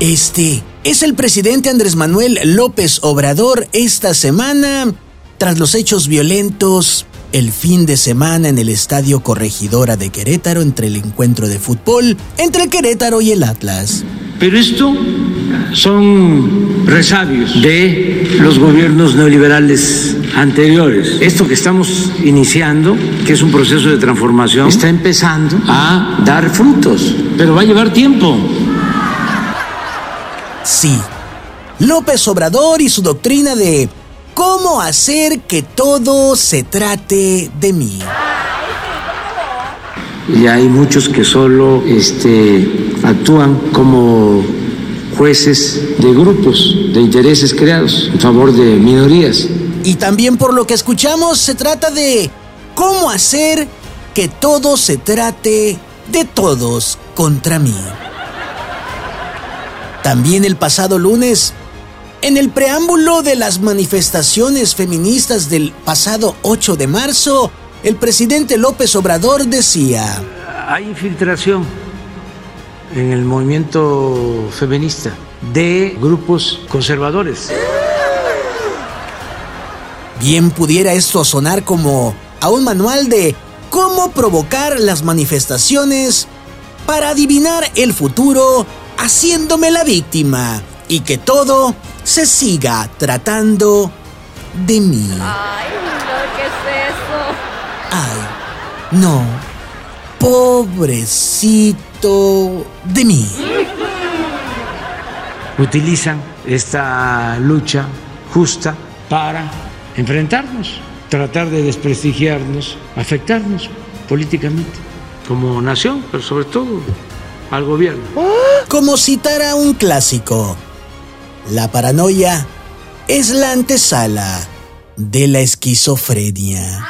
Este es el presidente Andrés Manuel López Obrador esta semana tras los hechos violentos el fin de semana en el Estadio Corregidora de Querétaro entre el encuentro de fútbol entre Querétaro y el Atlas. Pero esto son resabios de los gobiernos neoliberales anteriores. Esto que estamos iniciando, que es un proceso de transformación, está empezando a dar frutos, pero va a llevar tiempo. Sí, López Obrador y su doctrina de cómo hacer que todo se trate de mí. Y hay muchos que solo este, actúan como jueces de grupos de intereses creados en favor de minorías. Y también por lo que escuchamos se trata de cómo hacer que todo se trate de todos contra mí. También el pasado lunes, en el preámbulo de las manifestaciones feministas del pasado 8 de marzo, el presidente López Obrador decía, hay infiltración en el movimiento feminista de grupos conservadores. Bien pudiera esto sonar como a un manual de cómo provocar las manifestaciones para adivinar el futuro haciéndome la víctima y que todo se siga tratando de mí. Ay, no, ¿qué es eso? Ay, no. Pobrecito de mí. Utilizan esta lucha justa para enfrentarnos, tratar de desprestigiarnos, afectarnos políticamente como nación, pero sobre todo al gobierno. Como citara un clásico, la paranoia es la antesala de la esquizofrenia.